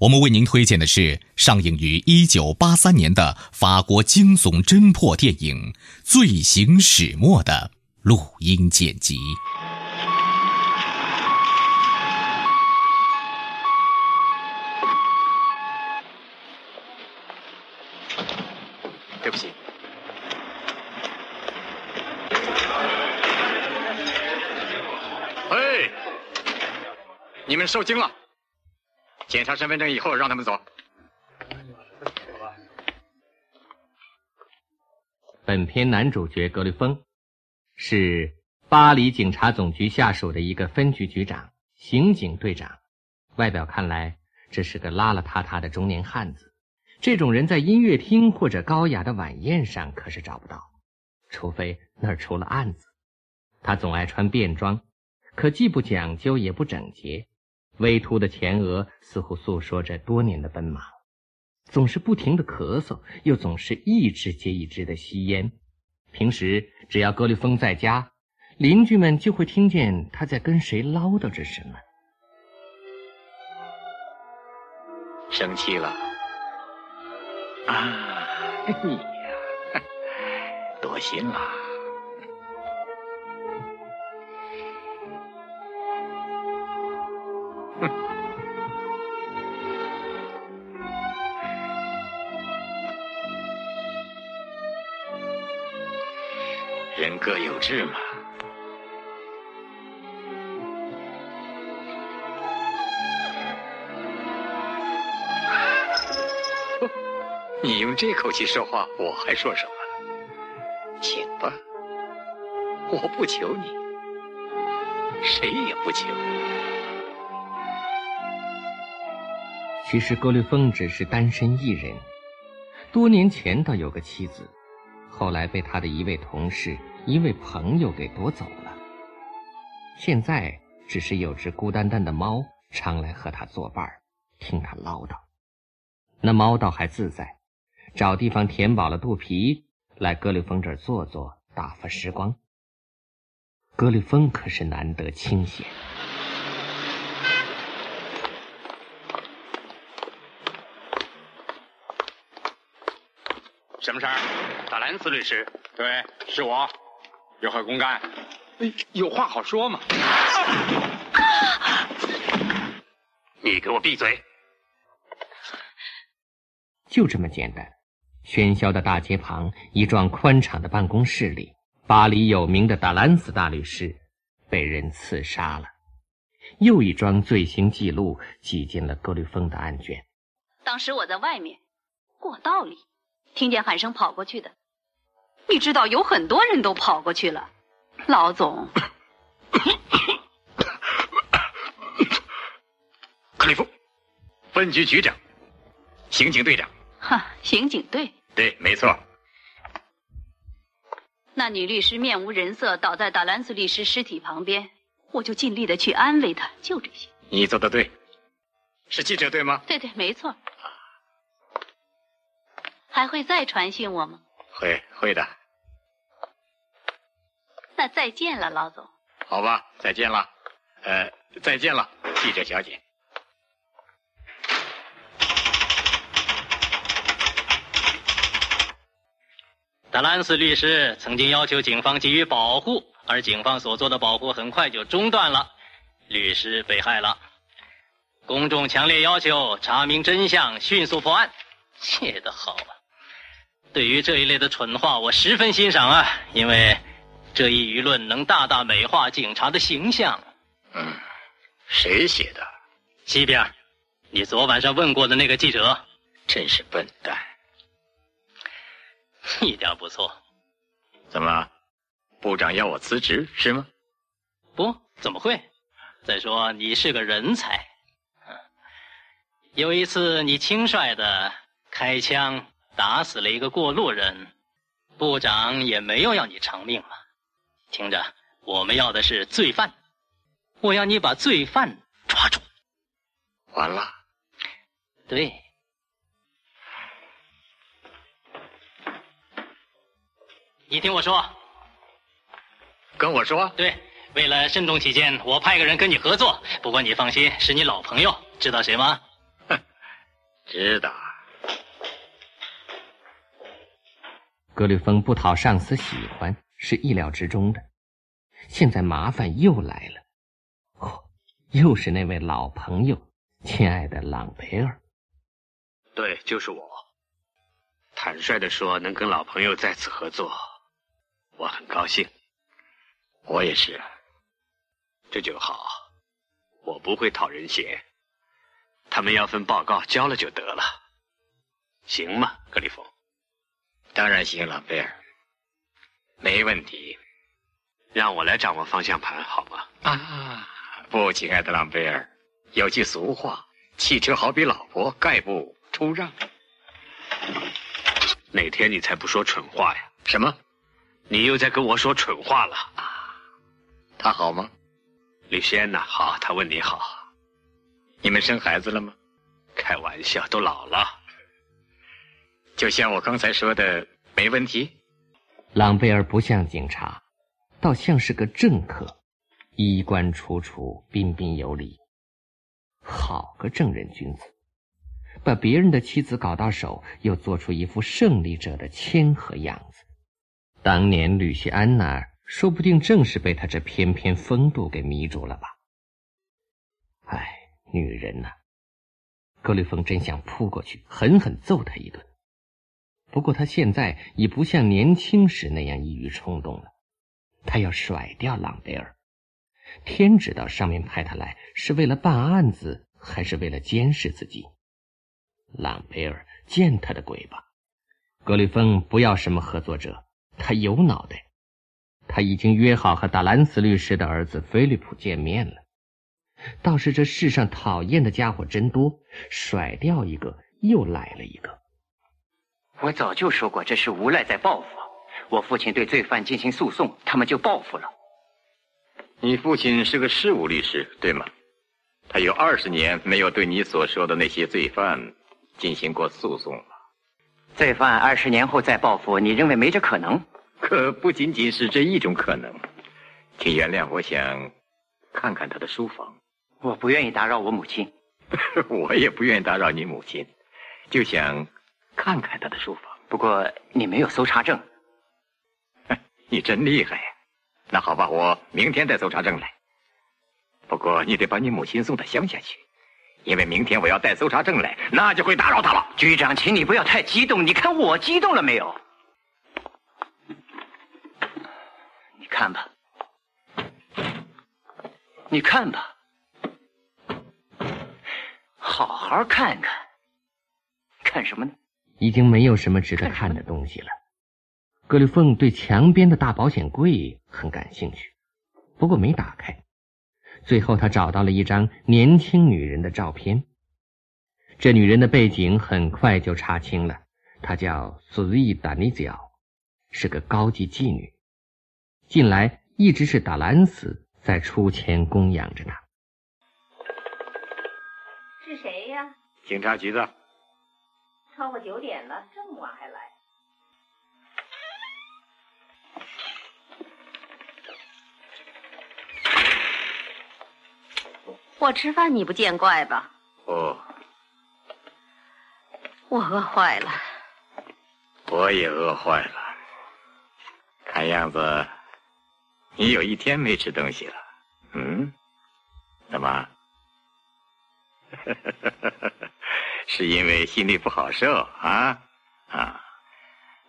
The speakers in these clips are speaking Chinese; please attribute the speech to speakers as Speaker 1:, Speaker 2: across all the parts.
Speaker 1: 我们为您推荐的是上映于一九八三年的法国惊悚侦破电影《罪行始末》的录音剪辑。
Speaker 2: 对不起。
Speaker 3: 嘿，你们受惊了。检查身份证以后，让他们走。
Speaker 4: 本片男主角格雷峰是巴黎警察总局下属的一个分局局长，刑警队长。外表看来，这是个邋邋遢遢的中年汉子。这种人在音乐厅或者高雅的晚宴上可是找不到，除非那儿出了案子。他总爱穿便装。可既不讲究也不整洁，微凸的前额似乎诉说着多年的奔忙，总是不停的咳嗽，又总是一支接一支的吸烟。平时只要格里芬在家，邻居们就会听见他在跟谁唠叨着什么。
Speaker 3: 生气了啊！你呀，多心了。人各有志嘛。你用这口气说话，我还说什么？请吧，我不求你，谁也不求。
Speaker 4: 其实格律峰只是单身一人，多年前倒有个妻子，后来被他的一位同事、一位朋友给夺走了。现在只是有只孤单单的猫常来和他作伴听他唠叨。那猫倒还自在，找地方填饱了肚皮，来格里峰这儿坐坐，打发时光。格里峰可是难得清闲。
Speaker 3: 什么事儿？达兰斯律师，对，是我，有何公干？有话好说嘛。你给我闭嘴！
Speaker 4: 就这么简单。喧嚣的大街旁，一幢宽敞的办公室里，巴黎有名的达兰斯大律师被人刺杀了。又一桩罪行记录挤进了格律峰的案卷。
Speaker 5: 当时我在外面，过道里。听见喊声跑过去的，你知道有很多人都跑过去了。老总，
Speaker 3: 克里夫，分局局长，刑警队长。
Speaker 5: 哈，刑警队。
Speaker 3: 对，没错。
Speaker 5: 那女律师面无人色倒在达兰斯律师尸体旁边，我就尽力的去安慰她，就这些。
Speaker 3: 你做的对。是记者对吗？
Speaker 5: 对对，没错。还会再传讯我吗？
Speaker 3: 会会的。
Speaker 5: 那再见了，老总。
Speaker 3: 好吧，再见了。呃，再见了，记者小姐。
Speaker 6: 达兰斯律师曾经要求警方给予保护，而警方所做的保护很快就中断了，律师被害了。公众强烈要求查明真相，迅速破案。写得好啊！对于这一类的蠢话，我十分欣赏啊，因为这一舆论能大大美化警察的形象。
Speaker 7: 嗯，谁写的？
Speaker 6: 西边，你昨晚上问过的那个记者。
Speaker 7: 真是笨蛋。
Speaker 6: 一点不错。
Speaker 7: 怎么，部长要我辞职是吗？
Speaker 6: 不，怎么会？再说你是个人才。有一次你轻率的开枪打死了一个过路人，部长也没有要你偿命嘛。听着，我们要的是罪犯，我要你把罪犯抓住。
Speaker 7: 完了。
Speaker 6: 对。你听我说，
Speaker 7: 跟我说。
Speaker 6: 对，为了慎重起见，我派个人跟你合作。不过你放心，是你老朋友，知道谁吗？
Speaker 7: 哼知道。
Speaker 4: 格里芬不讨上司喜欢是意料之中的，现在麻烦又来了。哦，又是那位老朋友，亲爱的朗培尔。
Speaker 7: 对，就是我。坦率的说，能跟老朋友再次合作。我很高兴，我也是。这就好，我不会讨人嫌。他们要份报告，交了就得了，行吗，格里夫？当然行，朗贝尔，没问题。让我来掌握方向盘，好吗？啊，不，亲爱的朗贝尔，有句俗话，汽车好比老婆，概不出让。哪天你才不说蠢话呀？什么？你又在跟我说蠢话了啊？他好吗？吕轩呐，好。他问你好。你们生孩子了吗？开玩笑，都老了。就像我刚才说的，没问题。
Speaker 4: 朗贝尔不像警察，倒像是个政客，衣冠楚楚，彬彬有礼。好个正人君子，把别人的妻子搞到手，又做出一副胜利者的谦和样子。当年吕西安那儿，说不定正是被他这翩翩风度给迷住了吧？唉，女人呐！格吕峰真想扑过去，狠狠揍他一顿。不过他现在已不像年轻时那样易于冲动了。他要甩掉朗贝尔，天知道上面派他来是为了办案子，还是为了监视自己。朗贝尔，见他的鬼吧！格里芬不要什么合作者。他有脑袋，他已经约好和达兰斯律师的儿子菲利普见面了。倒是这世上讨厌的家伙真多，甩掉一个又来了一个。
Speaker 8: 我早就说过，这是无赖在报复。我父亲对罪犯进行诉讼，他们就报复了。
Speaker 7: 你父亲是个事务律师，对吗？他有二十年没有对你所说的那些罪犯进行过诉讼了。
Speaker 8: 罪犯二十年后再报复，你认为没这可能？
Speaker 7: 可不仅仅是这一种可能，请原谅，我想看看他的书房。
Speaker 8: 我不愿意打扰我母亲，
Speaker 7: 我也不愿意打扰你母亲，就想看看他的书房。
Speaker 8: 不过你没有搜查证，
Speaker 7: 你真厉害呀！那好吧，我明天带搜查证来。不过你得把你母亲送到乡下去，因为明天我要带搜查证来，那就会打扰他了。
Speaker 8: 局长，请你不要太激动，你看我激动了没有？你看吧，你看吧，好好看看，看什么呢？
Speaker 4: 已经没有什么值得看的东西了。格里凤对墙边的大保险柜很感兴趣，不过没打开。最后，他找到了一张年轻女人的照片。这女人的背景很快就查清了，她叫苏伊达尼角，是个高级妓女。近来一直是达兰斯在出钱供养着她。
Speaker 9: 是谁呀？
Speaker 7: 警察局的。
Speaker 9: 超过九点了，这么晚还来？我吃饭你不见怪吧？
Speaker 7: 哦。
Speaker 9: 我饿坏了。
Speaker 7: 我也饿坏了。看样子。你有一天没吃东西了，嗯？怎么？是因为心里不好受啊啊！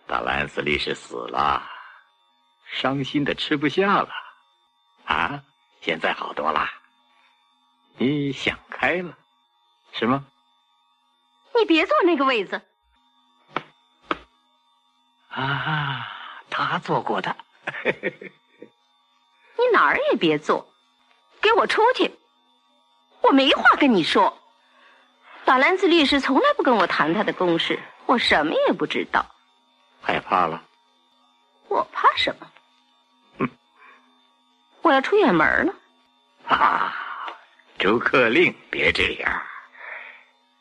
Speaker 7: 大兰斯利是死了，伤心的吃不下了啊！现在好多了，你想开了，是吗？
Speaker 9: 你别坐那个位子。
Speaker 7: 啊，他坐过的。
Speaker 9: 你哪儿也别坐，给我出去！我没话跟你说。法兰兹律师从来不跟我谈他的公事，我什么也不知道。
Speaker 7: 害怕了？
Speaker 9: 我怕什么？
Speaker 7: 哼！
Speaker 9: 我要出远门了。
Speaker 7: 啊，逐客令，别这样，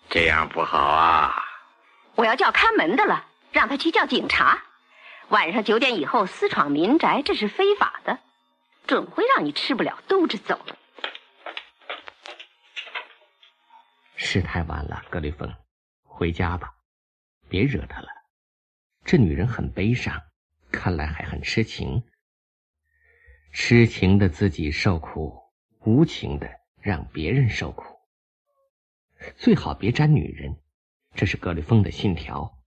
Speaker 7: 这样不好啊！
Speaker 9: 我要叫看门的了，让他去叫警察。晚上九点以后私闯民宅，这是非法的，准会让你吃不了兜着走。
Speaker 4: 是太晚了，格雷峰，回家吧，别惹她了。这女人很悲伤，看来还很痴情。痴情的自己受苦，无情的让别人受苦。最好别沾女人，这是格雷峰的信条。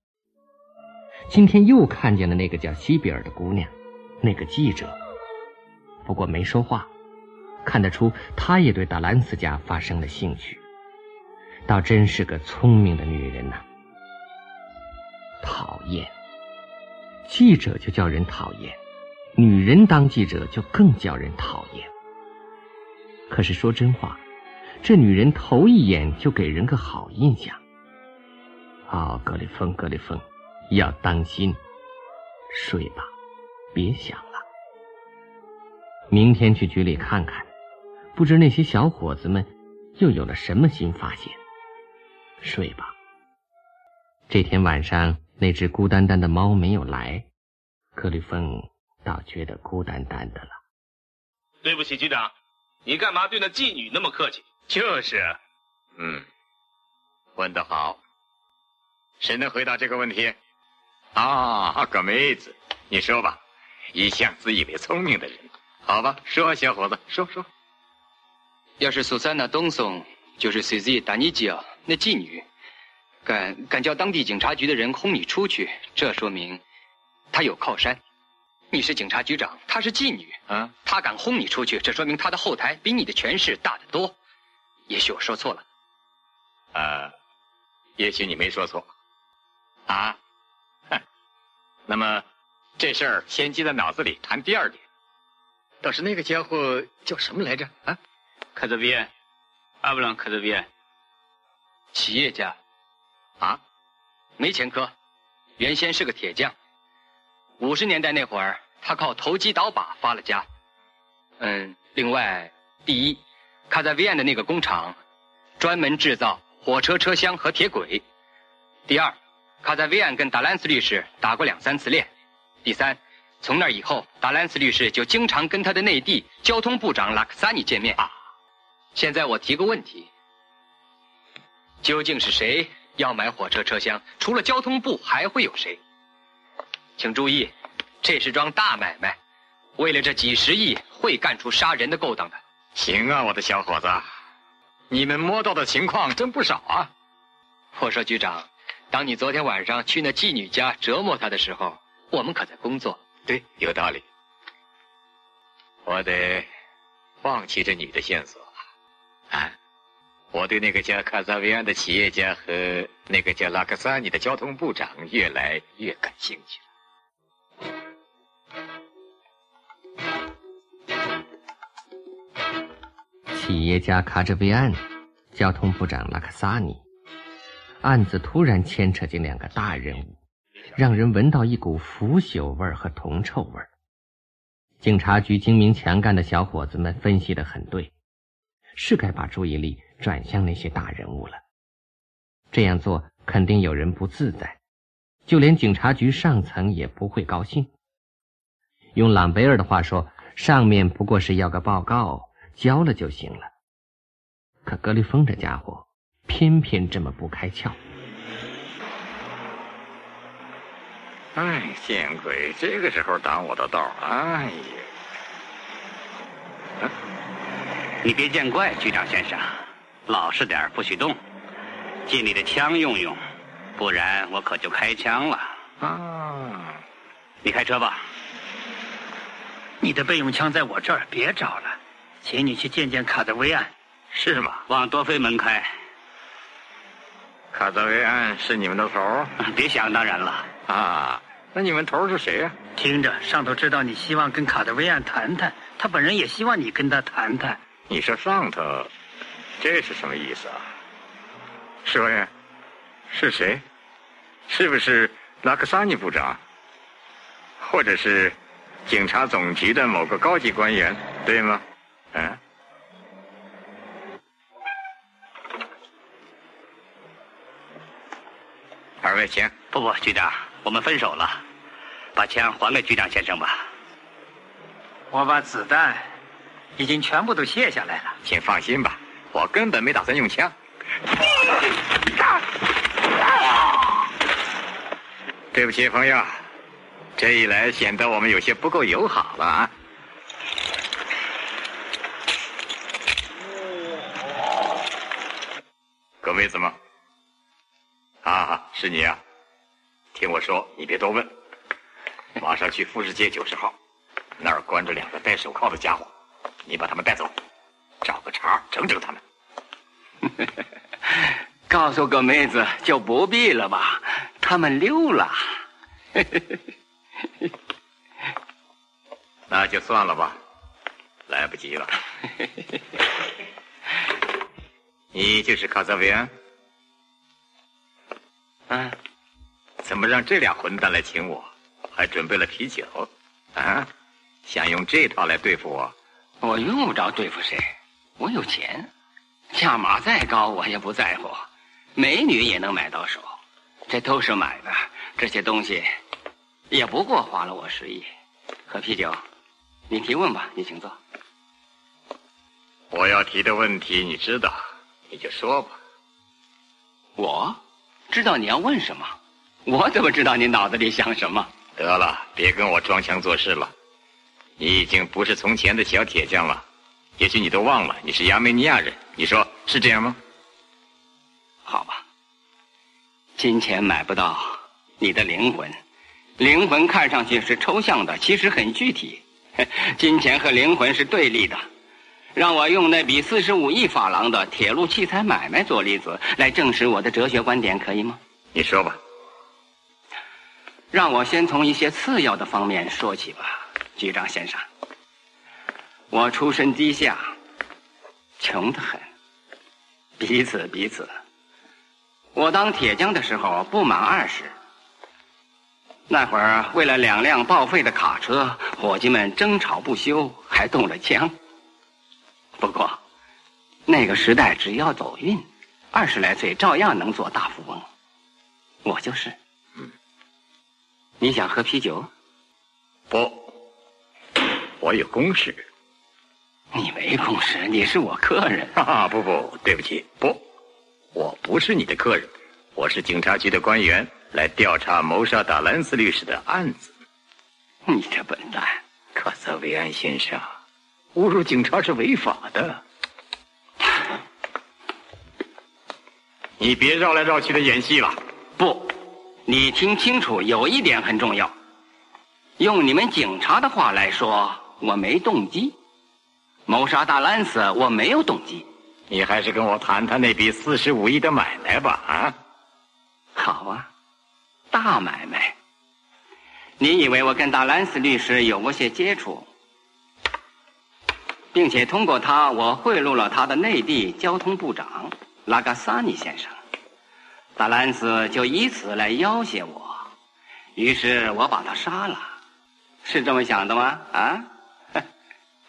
Speaker 4: 今天又看见了那个叫西比尔的姑娘，那个记者，不过没说话，看得出他也对达兰斯家发生了兴趣。倒真是个聪明的女人呐！讨厌，记者就叫人讨厌，女人当记者就更叫人讨厌。可是说真话，这女人头一眼就给人个好印象。哦，格里芬，格里芬。要当心，睡吧，别想了。明天去局里看看，不知那些小伙子们又有了什么新发现。睡吧。这天晚上，那只孤单单的猫没有来，克里芬倒觉得孤单单的了。
Speaker 2: 对不起，局长，你干嘛对那妓女那么客气？
Speaker 7: 就是，嗯，问得好。谁能回答这个问题？啊，个妹子，你说吧，一向自以为聪明的人，好吧，说，小伙子，说说。
Speaker 10: 要是苏珊娜·东松，就是 C.Z. 达尼吉尔那妓女，敢敢叫当地警察局的人轰你出去，这说明他有靠山。你是警察局长，她是妓女，啊，她敢轰你出去，这说明她的后台比你的权势大得多。也许我说错了，
Speaker 7: 呃，也许你没说错，啊。哼那么，这事儿先记在脑子里。谈第二点，倒是那个家伙叫什么来着？啊，
Speaker 2: 卡泽维安，阿布朗卡泽维安，
Speaker 10: 企业家，
Speaker 7: 啊，
Speaker 10: 没前科，原先是个铁匠。五十年代那会儿，他靠投机倒把发了家。嗯，另外，第一，卡在维安的那个工厂，专门制造火车车厢和铁轨。第二。卡在维安跟达兰斯律师打过两三次恋，第三，从那以后，达兰斯律师就经常跟他的内地交通部长拉克萨尼见面。啊，现在我提个问题：究竟是谁要买火车车厢？除了交通部，还会有谁？请注意，这是桩大买卖，为了这几十亿，会干出杀人的勾当的。
Speaker 7: 行啊，我的小伙子，你们摸到的情况真不少啊。
Speaker 10: 我说局长。当你昨天晚上去那妓女家折磨她的时候，我们可在工作。
Speaker 7: 对，有道理。我得放弃这女的线索啊！我对那个叫卡萨维安的企业家和那个叫拉克萨尼的交通部长越来越感兴趣
Speaker 4: 了。企业家卡扎维安，交通部长拉克萨尼。案子突然牵扯进两个大人物，让人闻到一股腐朽味和铜臭味。警察局精明强干的小伙子们分析的很对，是该把注意力转向那些大人物了。这样做肯定有人不自在，就连警察局上层也不会高兴。用朗贝尔的话说，上面不过是要个报告，交了就行了。可格里峰这家伙。偏偏这么不开窍！
Speaker 7: 哎，见鬼！这个时候挡我的道，哎呀！
Speaker 11: 你别见怪，局长先生，老实点不许动。
Speaker 3: 借你的枪用用，不然我可就开枪了。
Speaker 7: 啊，
Speaker 3: 你开车吧。
Speaker 6: 你的备用枪在我这儿，别找了，请你去见见卡德维安。
Speaker 3: 是吗？往多菲门开。
Speaker 7: 卡德维安是你们的头？
Speaker 3: 别想当然了。
Speaker 7: 啊，那你们头是谁呀？
Speaker 6: 听着，上头知道你希望跟卡德维安谈谈，他本人也希望你跟他谈谈。
Speaker 7: 你说上头，这是什么意思啊？说呀，是谁？是不是拉克萨尼部长？或者是警察总局的某个高级官员，对吗？嗯。二位请。
Speaker 3: 不不，局长，我们分手了，把枪还给局长先生吧。
Speaker 6: 我把子弹已经全部都卸下来了。
Speaker 7: 请放心吧，我根本没打算用枪。对不起，朋友，这一来显得我们有些不够友好了啊。各位子们，啊，是你啊！听我说，你别多问，马上去富士街九十号，那儿关着两个戴手铐的家伙，你把他们带走，找个茬整整他们。
Speaker 12: 告诉个妹子就不必了吧，他们溜了。
Speaker 7: 那就算了吧，来不及了。你就是卡泽维安？
Speaker 12: 嗯。
Speaker 7: 怎么让这俩混蛋来请我？还准备了啤酒？啊，想用这套来对付我？
Speaker 12: 我用不着对付谁，我有钱，价码再高我也不在乎，美女也能买到手，这都是买的。这些东西也不过花了我十亿。喝啤酒，你提问吧，你请坐。
Speaker 7: 我要提的问题你知道，你就说吧。
Speaker 12: 我知道你要问什么。我怎么知道你脑子里想什么？
Speaker 7: 得了，别跟我装腔作势了。你已经不是从前的小铁匠了，也许你都忘了你是亚美尼亚人。你说是这样吗？
Speaker 12: 好吧，金钱买不到你的灵魂，灵魂看上去是抽象的，其实很具体。金钱和灵魂是对立的。让我用那笔四十五亿法郎的铁路器材买卖做例子，来证实我的哲学观点，可以吗？
Speaker 7: 你说吧。
Speaker 12: 让我先从一些次要的方面说起吧，局长先生。我出身低下，穷得很。彼此彼此。我当铁匠的时候不满二十。那会儿为了两辆报废的卡车，伙计们争吵不休，还动了枪。不过，那个时代只要走运，二十来岁照样能做大富翁。我就是。你想喝啤酒？
Speaker 7: 不，我有公事。
Speaker 12: 你没公事，你是我客人。
Speaker 7: 哈哈，不不，对不起，不，我不是你的客人，我是警察局的官员，来调查谋杀达兰斯律师的案子。
Speaker 12: 你这笨蛋，
Speaker 7: 克泽维安先生，侮辱警察是违法的。你别绕来绕去的演戏了。
Speaker 12: 不。你听清楚，有一点很重要。用你们警察的话来说，我没动机。谋杀大兰斯，我没有动机。
Speaker 7: 你还是跟我谈谈那笔四十五亿的买卖吧，啊？
Speaker 12: 好啊，大买卖。你以为我跟大兰斯律师有过些接触，并且通过他，我贿赂了他的内地交通部长拉嘎萨尼先生。达兰斯就以此来要挟我，于是我把他杀了，是这么想的吗？啊，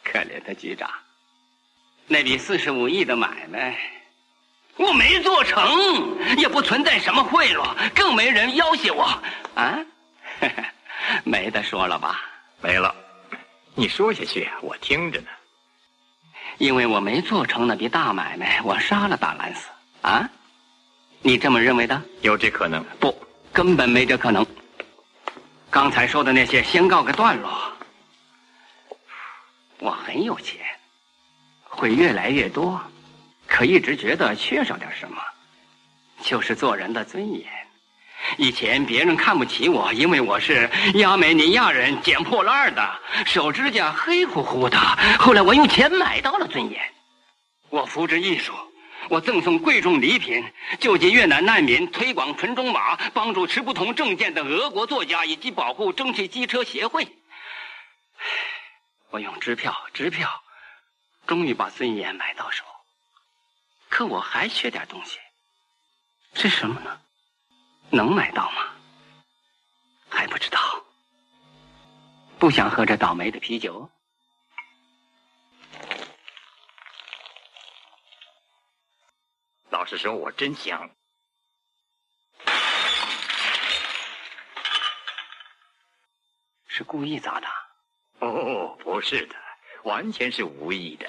Speaker 12: 可怜的局长，那笔四十五亿的买卖，我没做成，也不存在什么贿赂，更没人要挟我，啊，没得说了吧？
Speaker 7: 没了，你说下去，我听着呢。
Speaker 12: 因为我没做成那笔大买卖，我杀了大兰斯，啊。你这么认为的？
Speaker 7: 有这可能？
Speaker 12: 不，根本没这可能。刚才说的那些，先告个段落。我很有钱，会越来越多，可一直觉得缺少点什么。就是做人的尊严。以前别人看不起我，因为我是亚美尼亚人，捡破烂的，手指甲黑乎乎的。后来我用钱买到了尊严，我扶植艺术，我赠送贵重礼品，救济越南难民，推广纯种马，帮助持不同证件的俄国作家，以及保护蒸汽机车协会。我用支票，支票，终于把尊严买到手。可我还缺点东西，是什么呢？能买到吗？还不知道。不想喝这倒霉的啤酒。
Speaker 7: 老实说，我真想。
Speaker 12: 是故意砸的？
Speaker 7: 哦，不是的，完全是无意的。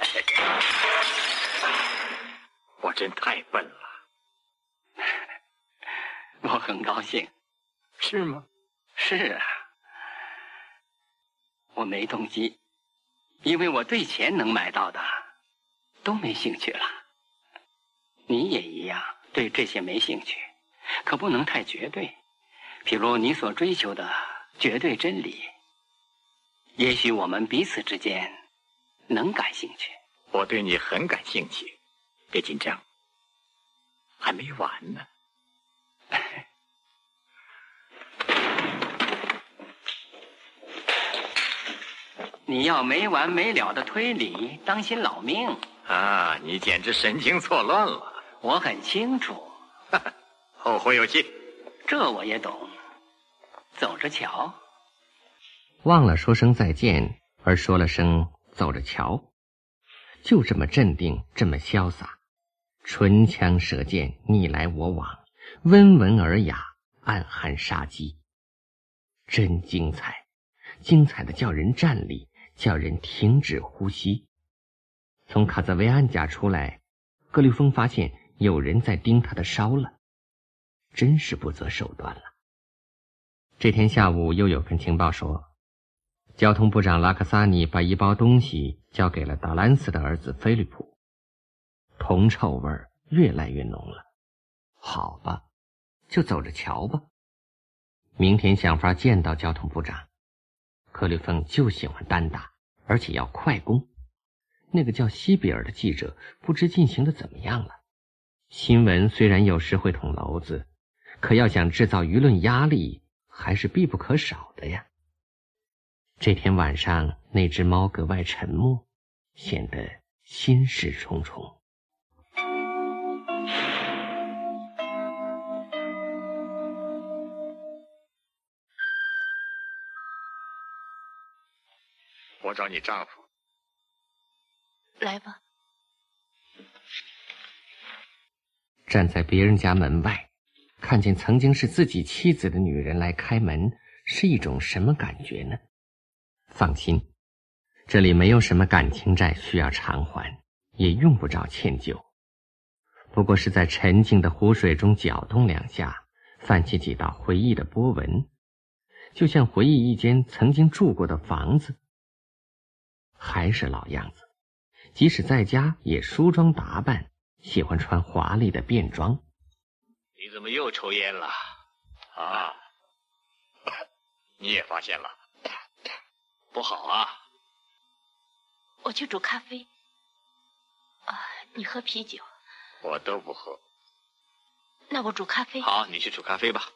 Speaker 7: 我真太笨了。
Speaker 12: 我很高兴，
Speaker 7: 是吗？
Speaker 12: 是啊，我没动机，因为我对钱能买到的都没兴趣了。你也一样，对这些没兴趣，可不能太绝对。譬如你所追求的绝对真理，也许我们彼此之间能感兴趣。
Speaker 7: 我对你很感兴趣，别紧张，还没完呢。
Speaker 12: 你要没完没了的推理，当心老命
Speaker 7: 啊！你简直神经错乱了。
Speaker 12: 我很清楚，
Speaker 7: 后会有期。
Speaker 12: 这我也懂。走着瞧。
Speaker 4: 忘了说声再见，而说了声走着瞧，就这么镇定，这么潇洒，唇枪舌剑，你来我往，温文尔雅，暗含杀机，真精彩，精彩的叫人站立。叫人停止呼吸。从卡泽维安家出来，格里峰发现有人在盯他的梢了，真是不择手段了。这天下午又有份情报说，交通部长拉克萨尼把一包东西交给了达兰斯的儿子菲利普，铜臭味越来越浓了。好吧，就走着瞧吧。明天想法见到交通部长。克里芬就喜欢单打，而且要快攻。那个叫西比尔的记者不知进行的怎么样了。新闻虽然有时会捅娄子，可要想制造舆论压力，还是必不可少的呀。这天晚上，那只猫格外沉默，显得心事重重。
Speaker 7: 我找你丈夫。
Speaker 5: 来吧。
Speaker 4: 站在别人家门外，看见曾经是自己妻子的女人来开门，是一种什么感觉呢？放心，这里没有什么感情债需要偿还，也用不着歉疚。不过是在沉静的湖水中搅动两下，泛起几道回忆的波纹，就像回忆一间曾经住过的房子。还是老样子，即使在家也梳妆打扮，喜欢穿华丽的便装。
Speaker 3: 你怎么又抽烟了？啊？
Speaker 7: 你也发现了？
Speaker 3: 不好啊！
Speaker 5: 我去煮咖啡。啊，你喝啤酒？
Speaker 7: 我都不喝。
Speaker 5: 那我煮咖啡。
Speaker 3: 好，你去煮咖啡吧。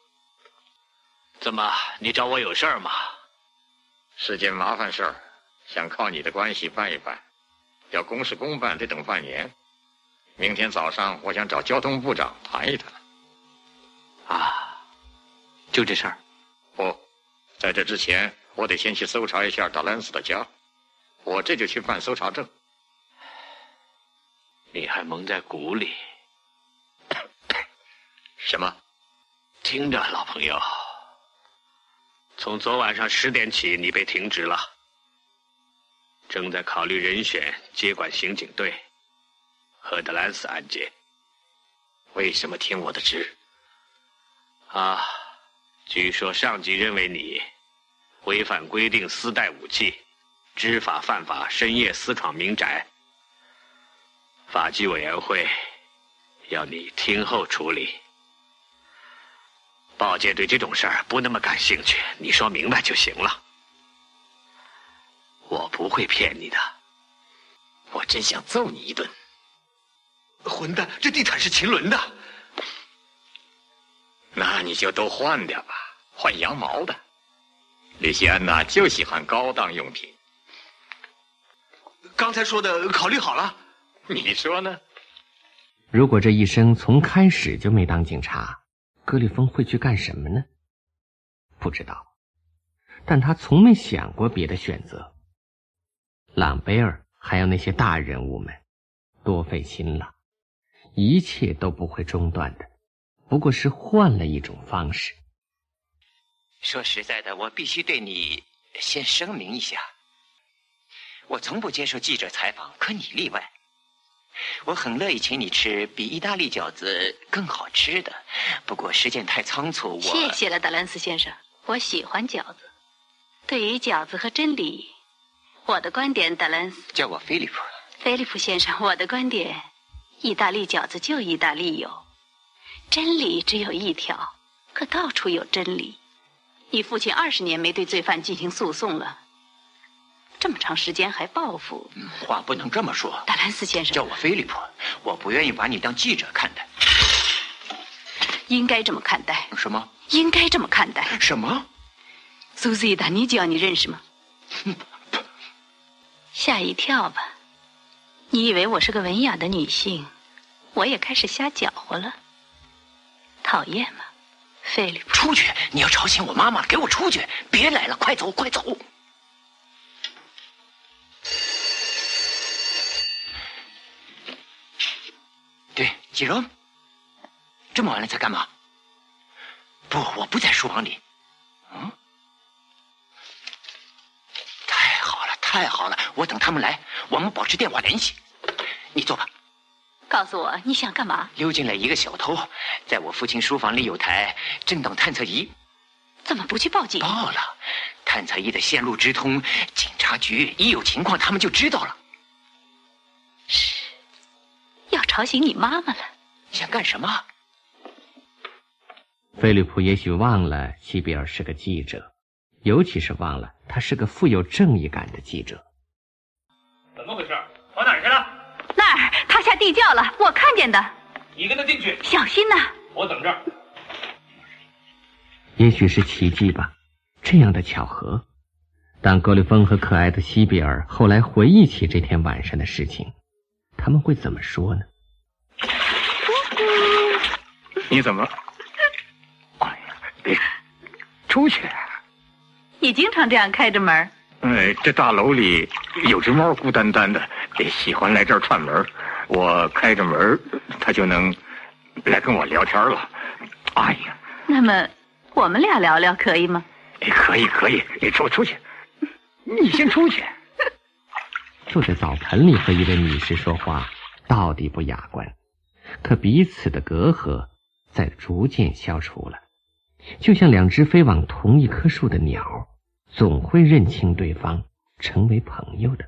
Speaker 3: 怎么，你找我有事儿吗？
Speaker 7: 是件麻烦事儿。想靠你的关系办一办，要公事公办得等半年。明天早上我想找交通部长谈一谈。
Speaker 12: 啊，就这事儿？
Speaker 7: 不，在这之前我得先去搜查一下达兰斯的家，我这就去办搜查证。
Speaker 3: 你还蒙在鼓里？
Speaker 7: 什么？
Speaker 3: 听着，老朋友，从昨晚上十点起，你被停职了。正在考虑人选接管刑警队和德兰斯案件。为什么听我的职？啊，据说上级认为你违反规定私带武器，知法犯法，深夜私闯民宅。法纪委员会要你听候处理。报界对这种事儿不那么感兴趣，你说明白就行了。我不会骗你的，
Speaker 13: 我真想揍你一顿。
Speaker 2: 混蛋，这地毯是秦伦的。
Speaker 7: 那你就都换掉吧，换羊毛的。吕西安娜就喜欢高档用品。
Speaker 2: 刚才说的考虑好了，
Speaker 7: 你说呢？
Speaker 4: 如果这一生从开始就没当警察，格里峰会去干什么呢？不知道，但他从没想过别的选择。朗贝尔还有那些大人物们，多费心了，一切都不会中断的，不过是换了一种方式。
Speaker 8: 说实在的，我必须对你先声明一下，我从不接受记者采访，可你例外。我很乐意请你吃比意大利饺子更好吃的，不过时间太仓促，我
Speaker 5: 谢谢了，德兰斯先生。我喜欢饺子。对于饺子和真理，我的观点，德兰斯
Speaker 8: 叫我菲利普。
Speaker 5: 菲利普先生，我的观点，意大利饺子就意大利有，真理只有一条，可到处有真理。你父亲二十年没对罪犯进行诉讼了。这么长时间还报复？
Speaker 8: 话不能这么说，
Speaker 5: 达兰斯先生。
Speaker 8: 叫我菲利普，我不愿意把你当记者看待。
Speaker 5: 应该这么看待。
Speaker 8: 什么？
Speaker 5: 应该这么看待。
Speaker 8: 什么？
Speaker 5: 苏西达尼叫你认识吗？吓一跳吧？你以为我是个文雅的女性？我也开始瞎搅和了。讨厌吗，菲利？
Speaker 8: 出去！你要吵醒我妈妈，给我出去！别来了，快走，快走！对，吉荣，这么晚了在干嘛？不，我不在书房里。嗯，太好了，太好了！我等他们来，我们保持电话联系。你坐吧。
Speaker 5: 告诉我你想干嘛？
Speaker 8: 溜进来一个小偷，在我父亲书房里有台震动探测仪。
Speaker 5: 怎么不去报警？
Speaker 8: 报了，探测仪的线路直通警察局，一有情况他们就知道了。
Speaker 5: 是。要吵醒你妈妈了，
Speaker 8: 想干什么？
Speaker 4: 菲利普也许忘了西比尔是个记者，尤其是忘了他是个富有正义感的记者。
Speaker 5: 他下地窖了，我看见的。
Speaker 2: 你跟他进去，
Speaker 5: 小心呐！
Speaker 2: 我等这儿。
Speaker 4: 也许是奇迹吧，这样的巧合。当格里芬和可爱的西比尔后来回忆起这天晚上的事情。他们会怎么说呢？
Speaker 7: 你怎么？哎呀，别出去！
Speaker 5: 你经常这样开着门？
Speaker 7: 哎，这大楼里有只猫孤单单的，喜欢来这儿串门。我开着门，他就能来跟我聊天了。哎呀，
Speaker 5: 那么我们俩聊聊可以吗？
Speaker 7: 可以，可以。你出出去，你先出去。
Speaker 4: 坐在澡盆里和一位女士说话，到底不雅观。可彼此的隔阂在逐渐消除了，就像两只飞往同一棵树的鸟，总会认清对方，成为朋友的。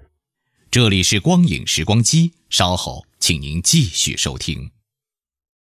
Speaker 1: 这里是光影时光机，稍后请您继续收听。